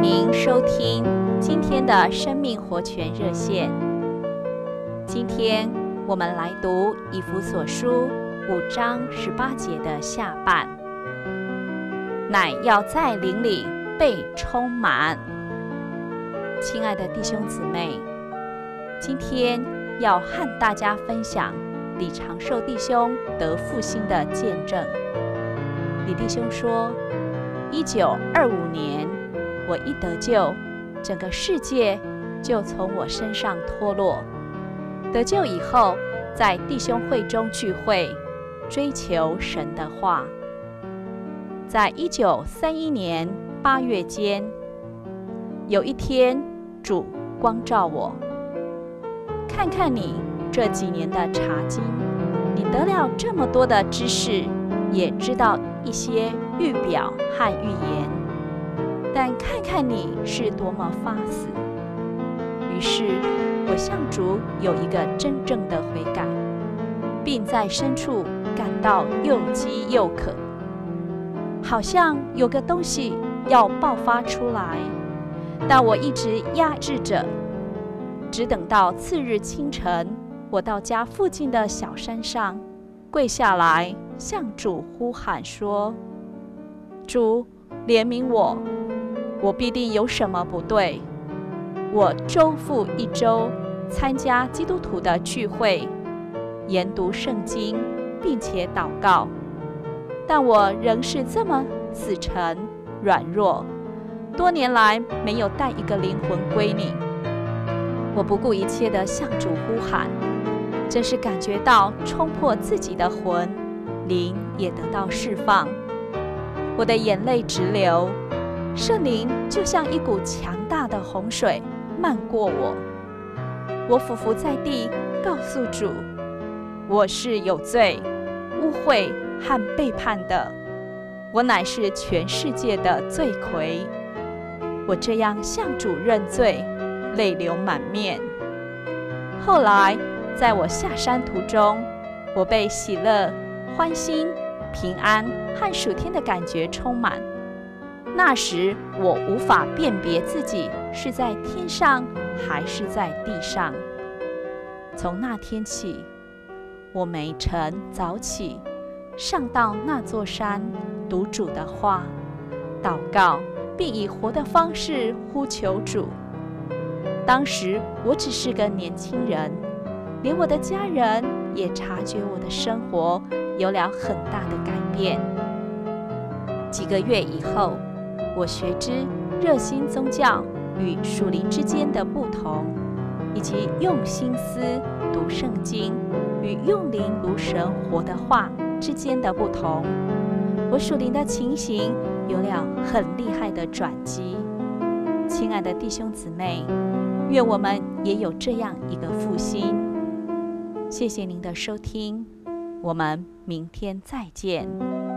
您收听今天的生命活泉热线。今天我们来读以弗所书五章十八节的下半，乃要在灵里被充满。亲爱的弟兄姊妹，今天要和大家分享李长寿弟兄得复兴的见证。李弟兄说，一九二五年，我一得救，整个世界就从我身上脱落。得救以后，在弟兄会中聚会，追求神的话。在一九三一年八月间，有一天，主光照我，看看你这几年的查经，你得了这么多的知识，也知道一些预表和预言。但看看你是多么发死，于是我向主有一个真正的悔改，并在深处感到又饥又渴，好像有个东西要爆发出来，但我一直压制着，只等到次日清晨，我到家附近的小山上跪下来，向主呼喊说：“主，怜悯我。”我必定有什么不对。我周复一周参加基督徒的聚会，研读圣经，并且祷告，但我仍是这么死沉软弱。多年来没有带一个灵魂归你。我不顾一切地向主呼喊，真是感觉到冲破自己的魂，灵也得到释放。我的眼泪直流。圣灵就像一股强大的洪水漫过我，我俯伏在地，告诉主：我是有罪、污秽和背叛的，我乃是全世界的罪魁。我这样向主认罪，泪流满面。后来，在我下山途中，我被喜乐、欢欣、平安和暑天的感觉充满。那时我无法辨别自己是在天上还是在地上。从那天起，我每晨早起，上到那座山，读主的话，祷告，并以活的方式呼求主。当时我只是个年轻人，连我的家人也察觉我的生活有了很大的改变。几个月以后，我学知热心宗教与属灵之间的不同，以及用心思读圣经与用灵读神活的话之间的不同。我属灵的情形有了很厉害的转机。亲爱的弟兄姊妹，愿我们也有这样一个复兴。谢谢您的收听，我们明天再见。